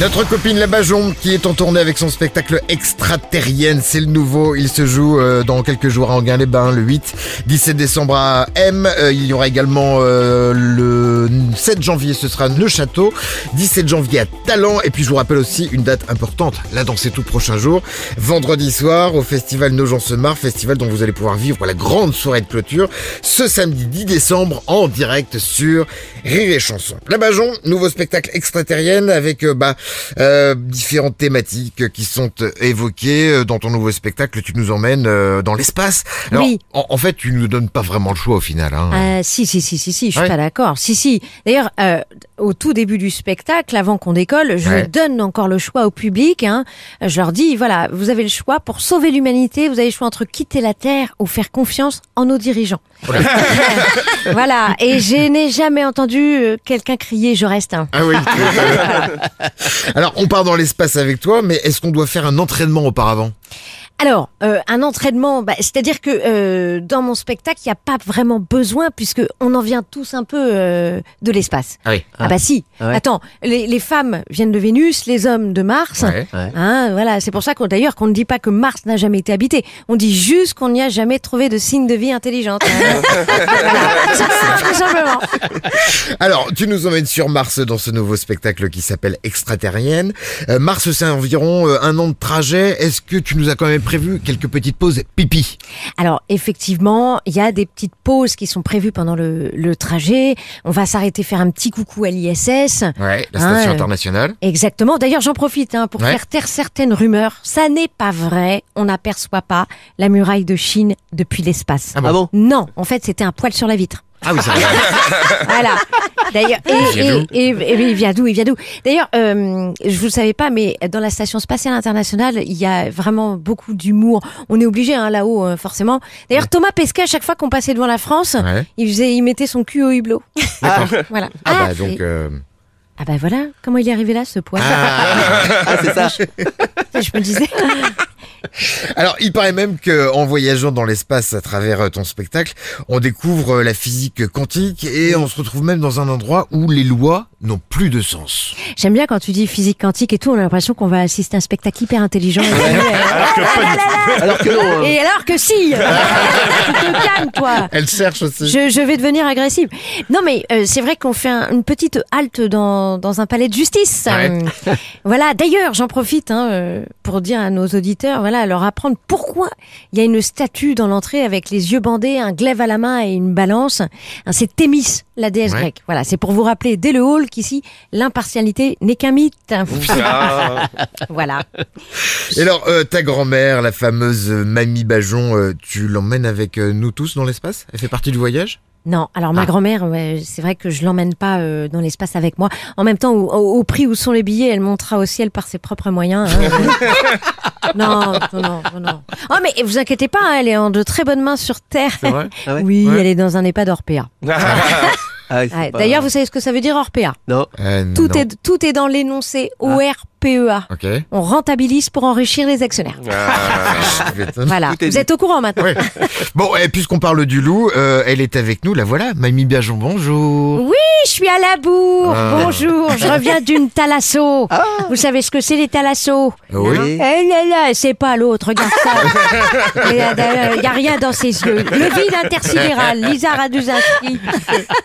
Notre copine La Bajon qui est en tournée avec son spectacle Extraterrienne, c'est le nouveau, il se joue euh, dans quelques jours à Anguin-les-Bains le 8, 17 décembre à M, Euh, il y aura également euh, le 7 janvier ce sera Neuchâteau, 17 janvier à Talent. Et puis je vous rappelle aussi une date importante, là dans ces tout prochains jours, vendredi soir au festival Nos gens festival dont vous allez pouvoir vivre la grande soirée de clôture ce samedi 10 décembre en direct sur Rire et Chanson. La Bajon, nouveau spectacle extraterrienne avec euh, bah, euh, différentes thématiques qui sont évoquées euh, dans ton nouveau spectacle. Tu nous emmènes euh, dans l'espace. Alors, Oui. en, en fait, tu nous donnes pas vraiment le choix au final. Hein. Euh, si, si, si, si, si, je suis Ouais. pas d'accord. Si, si. D'ailleurs, euh, au tout début du spectacle, avant qu'on décolle, je Ouais. donne encore le choix au public. Hein. Je leur dis, voilà, vous avez le choix pour sauver l'humanité. Vous avez le choix entre quitter la Terre ou faire confiance en nos dirigeants. voilà. Et je n'ai jamais entendu quelqu'un crier, je reste un. Ah oui. Alors, on part dans l'espace avec toi, mais est-ce qu'on doit faire un entraînement auparavant? Alors, euh, un entraînement, bah, c'est-à-dire que euh, dans mon spectacle, il n'y a pas vraiment besoin puisque on en vient tous un peu euh, de l'espace. Ah oui. Ah, bah si. ouais. Attends, les, les femmes viennent de Vénus, les hommes de Mars. Ouais. Ouais. Hein, voilà, c'est pour ça qu'on d'ailleurs qu'on ne dit pas que Mars n'a jamais été habité. On dit juste qu'on n'y a jamais trouvé de signe de vie intelligente. tout tout simplement. Alors, tu nous emmènes sur Mars dans ce nouveau spectacle qui s'appelle Extraterrienne. Euh, Mars, c'est environ euh, un an de trajet. Est-ce que tu nous as quand même prévu quelques petites pauses pipi Alors effectivement, il y a des petites pauses qui sont prévues pendant le, le trajet. On va s'arrêter faire un petit coucou à l'ISS. Ouais, la station euh, internationale. Exactement. D'ailleurs, j'en profite hein, pour Ouais. faire taire certaines rumeurs. Ça n'est pas vrai. On n'aperçoit pas la muraille de Chine depuis l'espace. Ah bon? Ah bon? Non, en fait, c'était un poil sur la vitre. Ah oui, c'est vrai. Voilà. D'ailleurs, Il et, vient d'où et, et, et il vient d'où Il vient d'où D'ailleurs, euh, je vous le savais pas, mais dans la station spatiale internationale, il y a vraiment beaucoup d'humour. On est obligé hein, là-haut, euh, forcément. D'ailleurs, Thomas Pesquet, à chaque fois qu'on passait devant la France, Ouais. il faisait, il mettait son cul au hublot. voilà. Ah, bah donc. euh, ah bah voilà, comment il est arrivé là, ce poil ah. Ah, c'est ça. Je me disais. Alors, il paraît même que en voyageant dans l'espace à travers euh, ton spectacle, on découvre euh, la physique quantique et on se retrouve même dans un endroit où les lois n'ont plus de sens. J'aime bien quand tu dis physique quantique et tout, on a l'impression qu'on va assister à un spectacle hyper intelligent. Alors que non. Et alors que si Tu te calmes, toi Elle cherche aussi. je, je vais devenir agressive. Non, mais euh, c'est vrai qu'on fait un- une petite halte dans, dans un palais de justice. Ouais. Euh, voilà. D'ailleurs, j'en profite hein, pour dire à nos auditeurs, voilà, leur apprendre pourquoi il y a une statue dans l'entrée avec les yeux bandés, un glaive à la main et une balance. C'est Thémis, la déesse Ouais. grecque. Voilà, c'est pour vous rappeler dès le hall qu'ici, l'impartialité n'est qu'un mythe. voilà. Et alors, euh, ta grand-mère, la fameuse Mamie Bajon, euh, tu l'emmènes avec euh, nous tous dans l'espace? Elle fait partie du voyage? Non, alors ma Ah. grand-mère, ouais, c'est vrai que je l'emmène pas euh, dans l'espace avec moi. En même temps, au, prix où sont les billets, elle montera au ciel par ses propres moyens. hein. non, non, non, non. Oh, mais vous inquiétez pas, hein, elle est en de très bonnes mains sur Terre. Vrai? Ah ouais Oui, Ouais. elle est dans un EHPAD Orpea. Ah, c'est Ouais, pas- D'ailleurs, vous savez ce que ça veut dire Orpea? Non. Euh, tout non. est, tout est dans l'énoncé ORPEA. Ok. E On rentabilise pour enrichir les actionnaires. M'étonnes. Voilà, Tout vous dit. êtes au courant maintenant. Ouais. Bon, et puisqu'on parle du loup, euh, elle est avec nous, la voilà. Mamie Bajon, bonjour. Oui, je suis à la bourre. Ah. Bonjour, je reviens d'une thalasso. Vous savez ce que c'est les thalassos Ah oui. Eh là là, c'est pas l'autre, regarde ça. Il n'y a rien dans ses yeux. Le vide intersidéral, Lisa Raduzinski.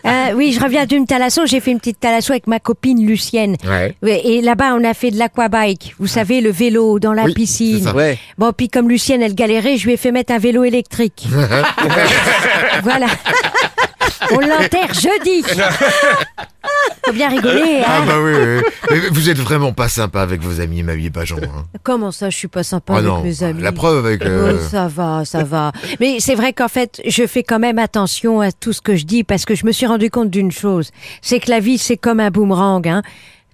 Euh, oui, je reviens d'une thalasso, j'ai fait une petite thalasso avec ma copine Lucienne. Ouais. Et là-bas, on a fait de l'aquabike. Vous savez, le vélo dans la Oui, c'est piscine. ça. Ouais. Bon, puis comme Lucienne, elle galérait, je lui ai fait mettre un vélo électrique. voilà. On l'enterre jeudi. Faut bien rigoler, Ah hein. bah oui, oui. Mais vous êtes vraiment pas sympa avec vos amis, Mamie Bajon. Hein. Comment ça, je suis pas sympa Ah avec non, mes amis? la preuve avec... euh, Oh, ça va, ça va. Mais c'est vrai qu'en fait, je fais quand même attention à tout ce que je dis parce que je me suis rendu compte d'une chose. C'est que la vie, c'est comme un boomerang, hein.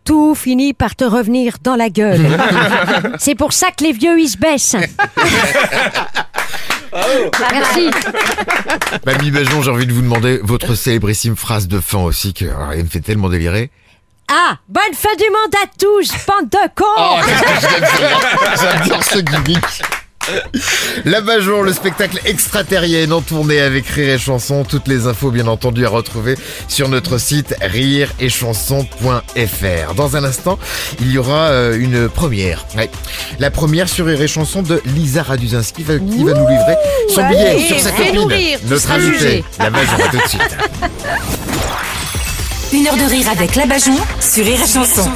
Tout finit par te revenir dans la gueule. c'est pour ça que les vieux, ils se baissent. Merci. Mamie Bajon, j'ai envie de vous demander votre célébrissime phrase de fin aussi, que alors, elle me fait tellement délirer. Ah, bonne fin du monde à tous, bande de cons Oh, J'adore ce gimmick. La Bajon, le spectacle extraterrien en tournée avec Rire et Chanson. Toutes les infos, bien entendu, à retrouver sur notre site rireetchanson.fr. Dans un instant, il y aura euh, une première. Ouais. La première sur Rire et Chanson de Lisa Raduzinski qui va nous livrer son billet sur sa copine. rire, Notre invité, jugé. la Bajon, à tout de suite. Une heure de rire avec Labajon sur Rire et Chanson.